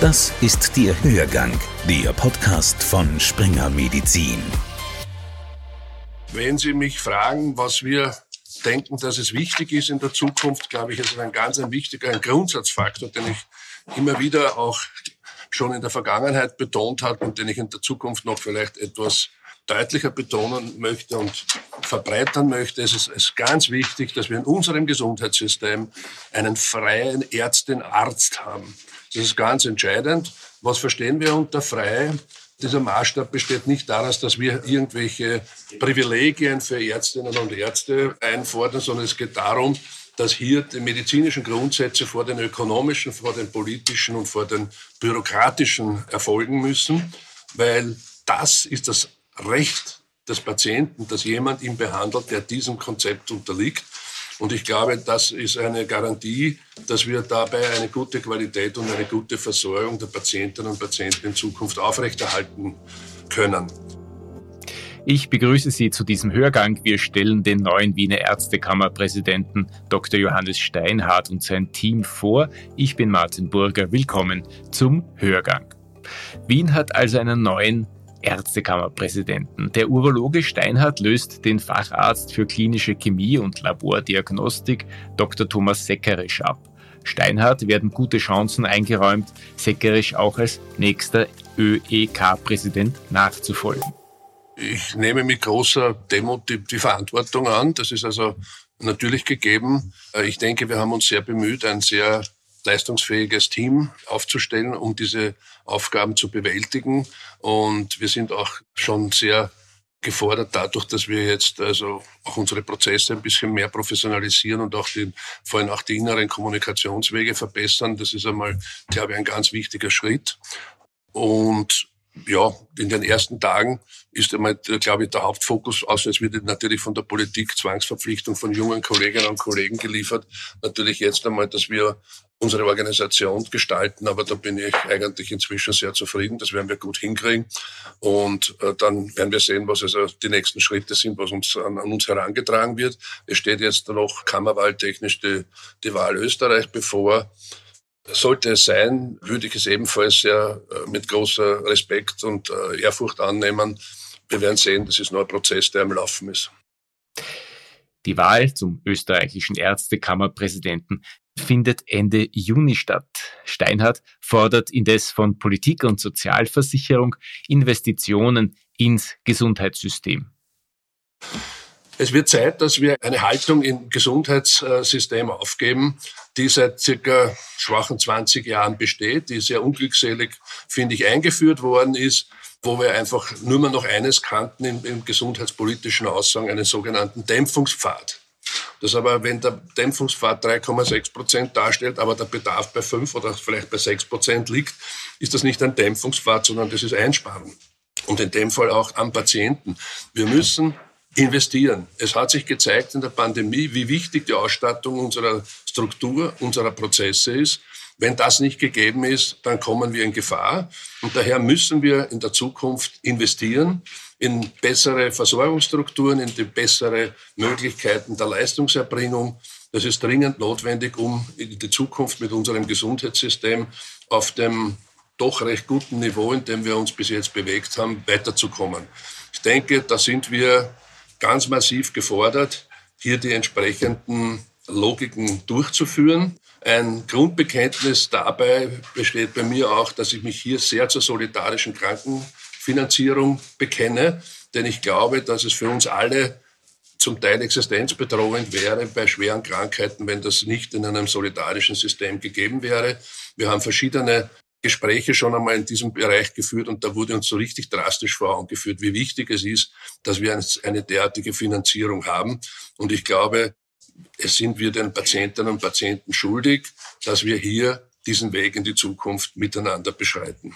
Das ist der Hörgang, der Podcast von Springer Medizin. Wenn Sie mich fragen, was wir denken, dass es wichtig ist in der Zukunft, glaube ich, ist es ein ganz ein wichtiger ein Grundsatzfaktor, den ich immer wieder auch schon in der Vergangenheit betont habe und den ich in der Zukunft noch vielleicht etwas deutlicher betonen möchte und verbreitern möchte. Es ist, ganz wichtig, dass wir in unserem Gesundheitssystem einen freien Ärztin-Arzt haben. Das ist ganz entscheidend. Was verstehen wir unter frei? Dieser Maßstab besteht nicht daran, dass wir irgendwelche Privilegien für Ärztinnen und Ärzte einfordern, sondern es geht darum, dass hier die medizinischen Grundsätze vor den ökonomischen, vor den politischen und vor den bürokratischen erfolgen müssen, weil das ist das Recht des Patienten, dass jemand ihn behandelt, der diesem Konzept unterliegt. Und ich glaube, das ist eine Garantie, dass wir dabei eine gute Qualität und eine gute Versorgung der Patientinnen und Patienten in Zukunft aufrechterhalten können. Ich begrüße Sie zu diesem Hörgang. Wir stellen den neuen Wiener Ärztekammerpräsidenten Dr. Johannes Steinhardt und sein Team vor. Ich bin Martin Burger. Willkommen zum Hörgang. Wien hat also einen neuen Ärztekammerpräsidenten. Der Urologe Steinhardt löst den Facharzt für klinische Chemie und Labordiagnostik Dr. Thomas Seckerisch ab. Steinhardt werden gute Chancen eingeräumt, Seckerisch auch als nächster ÖEK-Präsident nachzufolgen. Ich nehme mit großer Demut die, die Verantwortung an. Das ist also natürlich gegeben. Ich denke, wir haben uns sehr bemüht, ein sehr leistungsfähiges Team aufzustellen, um diese Aufgaben zu bewältigen. Und wir sind auch schon sehr gefordert dadurch, dass wir jetzt also auch unsere Prozesse ein bisschen mehr professionalisieren und auch den, vor allem auch die inneren Kommunikationswege verbessern. Das ist einmal, glaube ich, ein ganz wichtiger Schritt. Und ja, in den ersten Tagen ist einmal, glaube ich, der Hauptfokus, außer es wird natürlich von der Politik Zwangsverpflichtung von jungen Kolleginnen und Kollegen geliefert, natürlich jetzt einmal, dass wir unsere Organisation gestalten, aber da bin ich eigentlich inzwischen sehr zufrieden. Das werden wir gut hinkriegen. Und äh, dann werden wir sehen, was also die nächsten Schritte sind, was uns an, an uns herangetragen wird. Es steht jetzt noch kammerwahltechnisch die, die Wahl Österreich bevor. Sollte es sein, würde ich es ebenfalls sehr äh, mit großer Respekt und äh, Ehrfurcht annehmen. Wir werden sehen, das ist nur ein Prozess, der am Laufen ist. Die Wahl zum österreichischen Ärztekammerpräsidenten findet Ende Juni statt. Steinhardt fordert indes von Politik und Sozialversicherung Investitionen ins Gesundheitssystem. Es wird Zeit, dass wir eine Haltung im Gesundheitssystem aufgeben, die seit circa schwachen 20 Jahren besteht, die sehr unglückselig, finde ich, eingeführt worden ist, wo wir einfach nur mehr noch eines kannten im, im gesundheitspolitischen Aussagen, einen sogenannten Dämpfungspfad. Das aber, wenn der Dämpfungspfad 3,6 Prozent darstellt, aber der Bedarf bei 5 oder vielleicht bei 6 Prozent liegt, ist das nicht ein Dämpfungspfad, sondern das ist Einsparen. Und in dem Fall auch am Patienten. Wir müssen investieren. Es hat sich gezeigt in der Pandemie, wie wichtig die Ausstattung unserer Struktur, unserer Prozesse ist. Wenn das nicht gegeben ist, dann kommen wir in Gefahr. Und daher müssen wir in der Zukunft investieren in bessere Versorgungsstrukturen, in die bessere Möglichkeiten der Leistungserbringung. Das ist dringend notwendig, um in die Zukunft mit unserem Gesundheitssystem auf dem doch recht guten Niveau, in dem wir uns bis jetzt bewegt haben, weiterzukommen. Ich denke, da sind wir ganz massiv gefordert, hier die entsprechenden Logiken durchzuführen. Ein Grundbekenntnis dabei besteht bei mir auch, dass ich mich hier sehr zur solidarischen Krankenfinanzierung bekenne, denn ich glaube, dass es für uns alle zum Teil existenzbedrohend wäre bei schweren Krankheiten, wenn das nicht in einem solidarischen System gegeben wäre. Wir haben verschiedene Gespräche schon einmal in diesem Bereich geführt und da wurde uns so richtig drastisch vor Augen geführt, wie wichtig es ist, dass wir eine derartige Finanzierung haben. Und ich glaube, es sind wir den Patientinnen und Patienten schuldig, dass wir hier diesen Weg in die Zukunft miteinander beschreiten.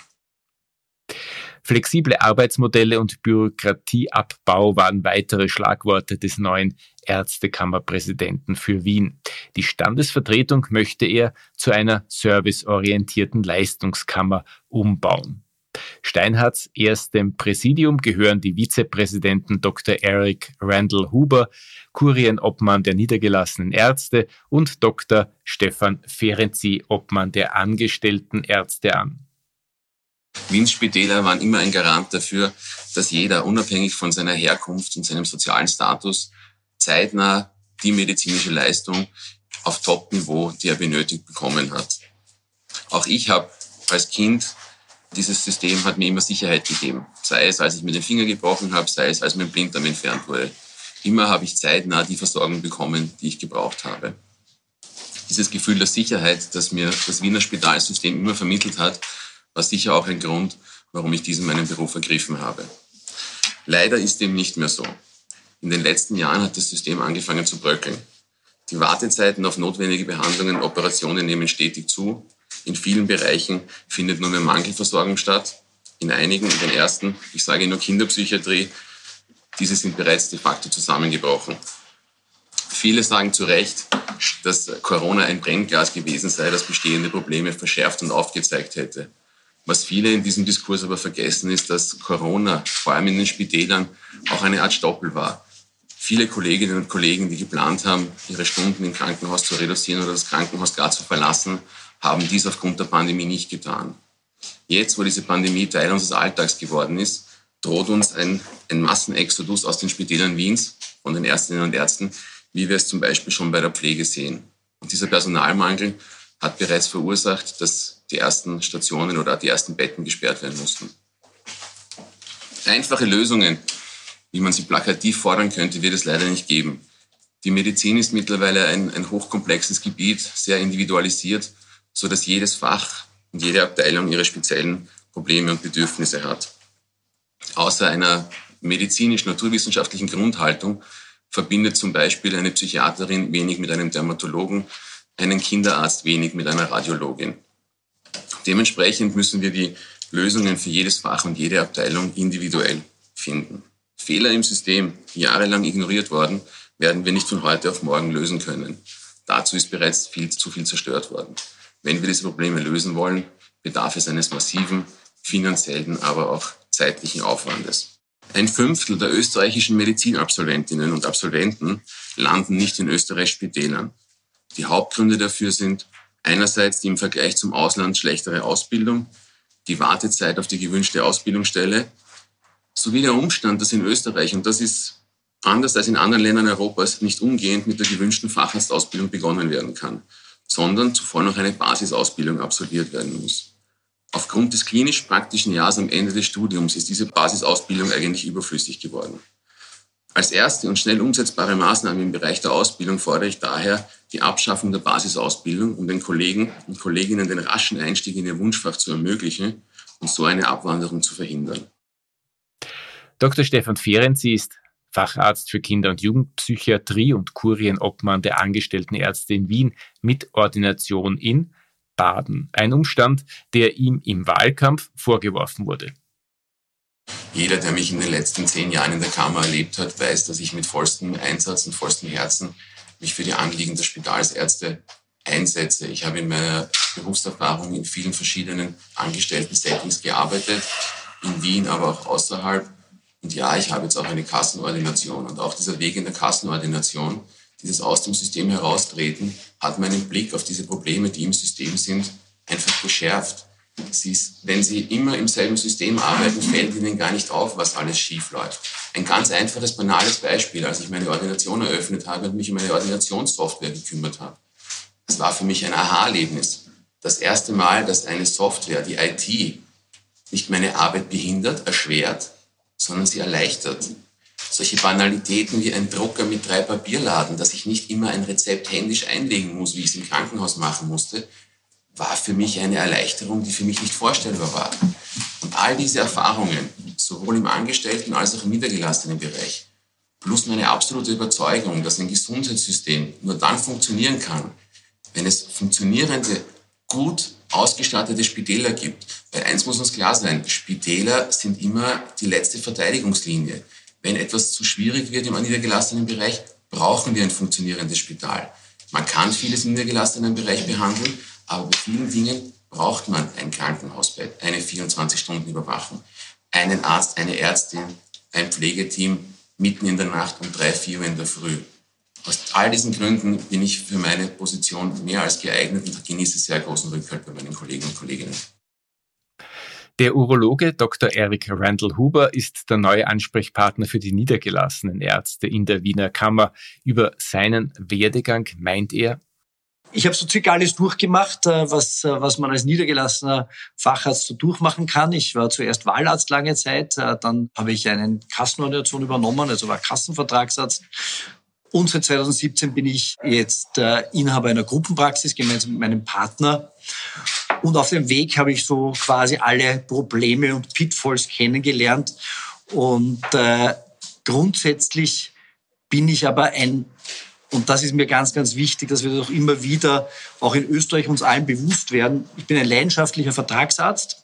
Flexible Arbeitsmodelle und Bürokratieabbau waren weitere Schlagworte des neuen Ärztekammerpräsidenten für Wien. Die Standesvertretung möchte er zu einer serviceorientierten Leistungskammer umbauen. Steinhards erstem Präsidium gehören die Vizepräsidenten Dr. Eric Randall Huber, Kurienobmann der niedergelassenen Ärzte und Dr. Stefan Ferenzi, Obmann der angestellten Ärzte an. Wiens Spitäler waren immer ein Garant dafür, dass jeder, unabhängig von seiner Herkunft und seinem sozialen Status, zeitnah die medizinische Leistung auf Top-Niveau, die er benötigt bekommen hat. Auch ich habe als Kind dieses System hat mir immer Sicherheit gegeben. Sei es, als ich mir den Finger gebrochen habe, sei es, als mein Blinddarm entfernt wurde. Immer habe ich zeitnah die Versorgung bekommen, die ich gebraucht habe. Dieses Gefühl der Sicherheit, das mir das Wiener Spitalsystem immer vermittelt hat, war sicher auch ein Grund, warum ich diesen meinen Beruf ergriffen habe. Leider ist dem nicht mehr so. In den letzten Jahren hat das System angefangen zu bröckeln. Die Wartezeiten auf notwendige Behandlungen und Operationen nehmen stetig zu in vielen Bereichen findet nur mehr Mangelversorgung statt. In einigen, in den ersten, ich sage nur Kinderpsychiatrie, diese sind bereits de facto zusammengebrochen. Viele sagen zu Recht, dass Corona ein Brennglas gewesen sei, das bestehende Probleme verschärft und aufgezeigt hätte. Was viele in diesem Diskurs aber vergessen ist, dass Corona, vor allem in den Spitälern, auch eine Art Stoppel war. Viele Kolleginnen und Kollegen, die geplant haben, ihre Stunden im Krankenhaus zu reduzieren oder das Krankenhaus gar zu verlassen, haben dies aufgrund der Pandemie nicht getan. Jetzt, wo diese Pandemie Teil unseres Alltags geworden ist, droht uns ein, ein Massenexodus aus den Spitälern Wiens von den Ärztinnen und Ärzten, wie wir es zum Beispiel schon bei der Pflege sehen. Und dieser Personalmangel hat bereits verursacht, dass die ersten Stationen oder die ersten Betten gesperrt werden mussten. Einfache Lösungen, wie man sie plakativ fordern könnte, wird es leider nicht geben. Die Medizin ist mittlerweile ein, ein hochkomplexes Gebiet, sehr individualisiert so dass jedes Fach und jede Abteilung ihre speziellen Probleme und Bedürfnisse hat. Außer einer medizinisch-naturwissenschaftlichen Grundhaltung verbindet zum Beispiel eine Psychiaterin wenig mit einem Dermatologen, einen Kinderarzt wenig mit einer Radiologin. Dementsprechend müssen wir die Lösungen für jedes Fach und jede Abteilung individuell finden. Fehler im System, jahrelang ignoriert worden, werden wir nicht von heute auf morgen lösen können. Dazu ist bereits viel zu viel zerstört worden. Wenn wir diese Probleme lösen wollen, bedarf es eines massiven finanziellen, aber auch zeitlichen Aufwandes. Ein Fünftel der österreichischen Medizinabsolventinnen und Absolventen landen nicht in Österreichs Spitälern. Die Hauptgründe dafür sind einerseits die im Vergleich zum Ausland schlechtere Ausbildung, die Wartezeit auf die gewünschte Ausbildungsstelle sowie der Umstand, dass in Österreich, und das ist anders als in anderen Ländern Europas, nicht umgehend mit der gewünschten Facharztausbildung begonnen werden kann sondern zuvor noch eine Basisausbildung absolviert werden muss. Aufgrund des klinisch-praktischen Jahres am Ende des Studiums ist diese Basisausbildung eigentlich überflüssig geworden. Als erste und schnell umsetzbare Maßnahme im Bereich der Ausbildung fordere ich daher die Abschaffung der Basisausbildung, um den Kollegen und Kolleginnen den raschen Einstieg in ihr Wunschfach zu ermöglichen und so eine Abwanderung zu verhindern. Dr. Stefan Ferenc ist Facharzt für Kinder- und Jugendpsychiatrie und Kurienobmann der Angestellten Ärzte in Wien mit Ordination in Baden. Ein Umstand, der ihm im Wahlkampf vorgeworfen wurde. Jeder, der mich in den letzten zehn Jahren in der Kammer erlebt hat, weiß, dass ich mit vollstem Einsatz und vollstem Herzen mich für die Anliegen der Spitalsärzte einsetze. Ich habe in meiner Berufserfahrung in vielen verschiedenen Angestellten-Settings gearbeitet, in Wien, aber auch außerhalb und ja, ich habe jetzt auch eine Kassenordination. Und auch dieser Weg in der Kassenordination, dieses aus dem System heraustreten, hat meinen Blick auf diese Probleme, die im System sind, einfach geschärft. Ist, wenn Sie immer im selben System arbeiten, fällt Ihnen gar nicht auf, was alles schief läuft. Ein ganz einfaches, banales Beispiel, als ich meine Ordination eröffnet habe und mich um meine Ordinationssoftware gekümmert habe. Das war für mich ein Aha-Erlebnis. Das erste Mal, dass eine Software, die IT, nicht meine Arbeit behindert, erschwert, sondern sie erleichtert. Solche Banalitäten wie ein Drucker mit drei Papierladen, dass ich nicht immer ein Rezept händisch einlegen muss, wie ich es im Krankenhaus machen musste, war für mich eine Erleichterung, die für mich nicht vorstellbar war. Und all diese Erfahrungen, sowohl im Angestellten als auch im niedergelassenen Bereich, plus meine absolute Überzeugung, dass ein Gesundheitssystem nur dann funktionieren kann, wenn es funktionierende, gut ausgestattete Spitäler gibt. Weil eins muss uns klar sein, Spitäler sind immer die letzte Verteidigungslinie. Wenn etwas zu schwierig wird im niedergelassenen Bereich, brauchen wir ein funktionierendes Spital. Man kann vieles im niedergelassenen Bereich behandeln, aber bei vielen Dingen braucht man ein Krankenhausbett, eine 24-Stunden-Überwachung, einen Arzt, eine Ärztin, ein Pflegeteam mitten in der Nacht um drei, vier Uhr in der Früh. Aus all diesen Gründen bin ich für meine Position mehr als geeignet und genieße sehr großen Rückhalt bei meinen Kollegen und Kolleginnen. Der Urologe Dr. Eric Randall Huber ist der neue Ansprechpartner für die niedergelassenen Ärzte in der Wiener Kammer. Über seinen Werdegang meint er, ich habe so circa alles durchgemacht, äh, was, äh, was man als niedergelassener Facharzt so durchmachen kann. Ich war zuerst Wahlarzt lange Zeit, äh, dann habe ich eine Kassenordination übernommen, also war Kassenvertragsarzt. Und seit 2017 bin ich jetzt Inhaber einer Gruppenpraxis gemeinsam mit meinem Partner. Und auf dem Weg habe ich so quasi alle Probleme und Pitfalls kennengelernt. Und äh, grundsätzlich bin ich aber ein und das ist mir ganz, ganz wichtig, dass wir das auch immer wieder auch in Österreich uns allen bewusst werden. Ich bin ein leidenschaftlicher Vertragsarzt.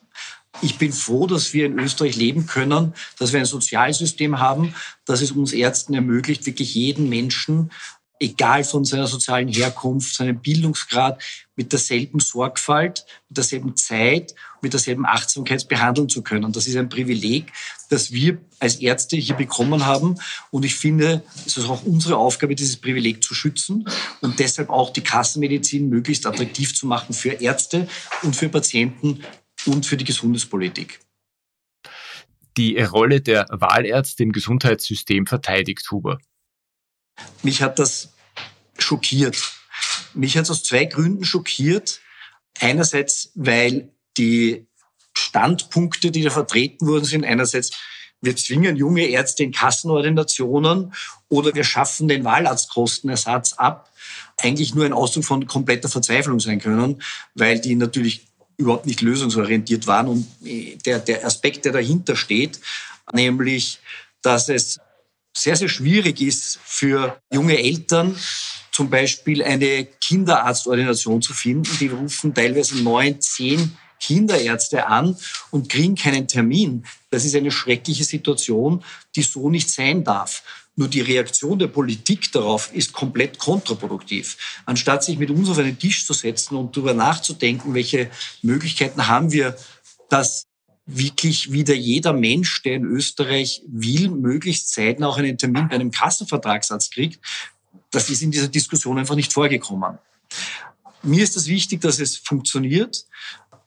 Ich bin froh, dass wir in Österreich leben können, dass wir ein Sozialsystem haben, das es uns Ärzten ermöglicht, wirklich jeden Menschen egal von seiner sozialen Herkunft, seinem Bildungsgrad, mit derselben Sorgfalt, mit derselben Zeit, mit derselben Achtsamkeit behandeln zu können. Das ist ein Privileg, das wir als Ärzte hier bekommen haben. Und ich finde, es ist auch unsere Aufgabe, dieses Privileg zu schützen und deshalb auch die Kassenmedizin möglichst attraktiv zu machen für Ärzte und für Patienten und für die Gesundheitspolitik. Die Rolle der Wahlärzte im Gesundheitssystem verteidigt Huber. Mich hat das schockiert. Mich hat es aus zwei Gründen schockiert. Einerseits, weil die Standpunkte, die da vertreten wurden, sind einerseits, wir zwingen junge Ärzte in Kassenordinationen oder wir schaffen den Wahlarztkostenersatz ab, eigentlich nur ein Ausdruck von kompletter Verzweiflung sein können, weil die natürlich überhaupt nicht lösungsorientiert waren. Und der, der Aspekt, der dahinter steht, nämlich, dass es sehr, sehr schwierig ist für junge Eltern, zum Beispiel eine Kinderarztordination zu finden. Die rufen teilweise neun, zehn Kinderärzte an und kriegen keinen Termin. Das ist eine schreckliche Situation, die so nicht sein darf. Nur die Reaktion der Politik darauf ist komplett kontraproduktiv. Anstatt sich mit uns auf einen Tisch zu setzen und darüber nachzudenken, welche Möglichkeiten haben wir, dass wirklich wieder jeder Mensch, der in Österreich will, möglichst zeitnah auch einen Termin bei einem Kassenvertragsarzt kriegt. Das ist in dieser Diskussion einfach nicht vorgekommen. Mir ist es wichtig, dass es funktioniert.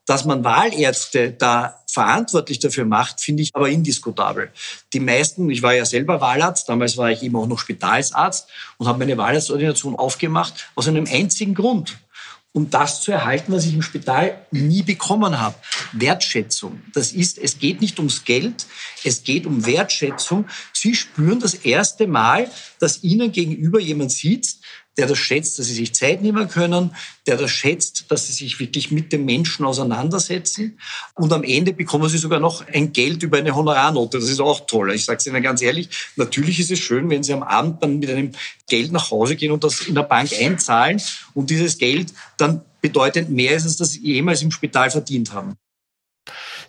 Dass man Wahlärzte da verantwortlich dafür macht, finde ich aber indiskutabel. Die meisten, ich war ja selber Wahlarzt, damals war ich eben auch noch Spitalsarzt und habe meine Wahlarztordination aufgemacht aus einem einzigen Grund um das zu erhalten, was ich im Spital nie bekommen habe. Wertschätzung. Das ist, es geht nicht ums Geld, es geht um Wertschätzung. Sie spüren das erste Mal, dass Ihnen gegenüber jemand sitzt, der das schätzt, dass sie sich Zeit nehmen können, der das schätzt, dass sie sich wirklich mit dem Menschen auseinandersetzen. Und am Ende bekommen sie sogar noch ein Geld über eine Honorarnote. Das ist auch toll. Ich sage es Ihnen ganz ehrlich, natürlich ist es schön, wenn Sie am Abend dann mit einem Geld nach Hause gehen und das in der Bank einzahlen und dieses Geld dann bedeutend mehr ist, als das Sie jemals im Spital verdient haben.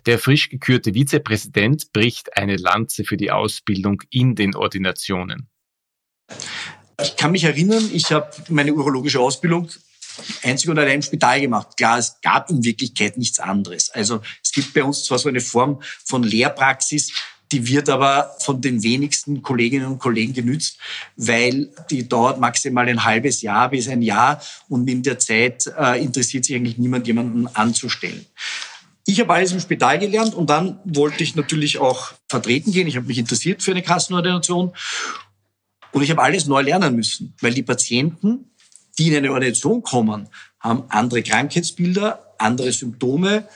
Der frisch gekürte Vizepräsident bricht eine Lanze für die Ausbildung in den Ordinationen. Ich kann mich erinnern, ich habe meine urologische Ausbildung einzig und allein im Spital gemacht. Klar, es gab in Wirklichkeit nichts anderes. Also es gibt bei uns zwar so eine Form von Lehrpraxis, die wird aber von den wenigsten Kolleginnen und Kollegen genützt, weil die dauert maximal ein halbes Jahr bis ein Jahr und in der Zeit äh, interessiert sich eigentlich niemand, jemanden anzustellen. Ich habe alles im Spital gelernt und dann wollte ich natürlich auch vertreten gehen. Ich habe mich interessiert für eine Kassenordination und ich habe alles neu lernen müssen, weil die Patienten, die in eine Ordination kommen, haben andere Krankheitsbilder, andere Symptome,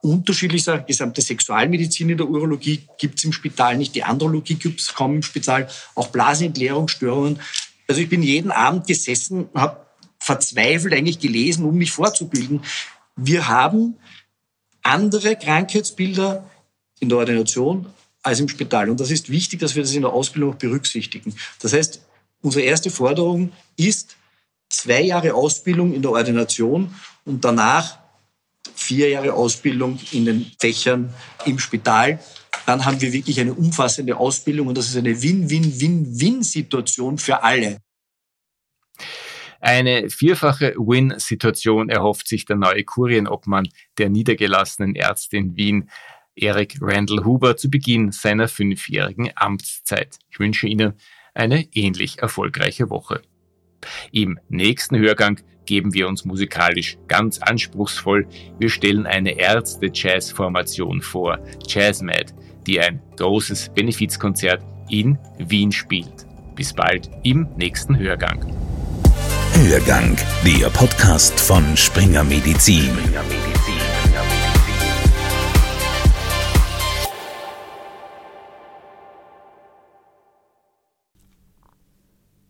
unterschiedlicher gesamte Sexualmedizin in der Urologie gibt es im Spital nicht, die Andrologie gibt es kaum im Spital, auch Blasenentleerungsstörungen. Also ich bin jeden Abend gesessen, habe verzweifelt eigentlich gelesen, um mich vorzubilden. Wir haben andere Krankheitsbilder in der Ordination als im Spital. Und das ist wichtig, dass wir das in der Ausbildung auch berücksichtigen. Das heißt, unsere erste Forderung ist zwei Jahre Ausbildung in der Ordination und danach vier Jahre Ausbildung in den Fächern im Spital. Dann haben wir wirklich eine umfassende Ausbildung und das ist eine Win-Win-Win-Win-Situation für alle. Eine vierfache Win-Situation erhofft sich der neue Kurienobmann der niedergelassenen Ärzte in Wien. Eric Randall Huber zu Beginn seiner fünfjährigen Amtszeit. Ich wünsche Ihnen eine ähnlich erfolgreiche Woche. Im nächsten Hörgang geben wir uns musikalisch ganz anspruchsvoll. Wir stellen eine Ärzte-Jazz-Formation vor, JazzMad, die ein großes Benefizkonzert in Wien spielt. Bis bald im nächsten Hörgang. Hörgang, der Podcast von Springer Medizin.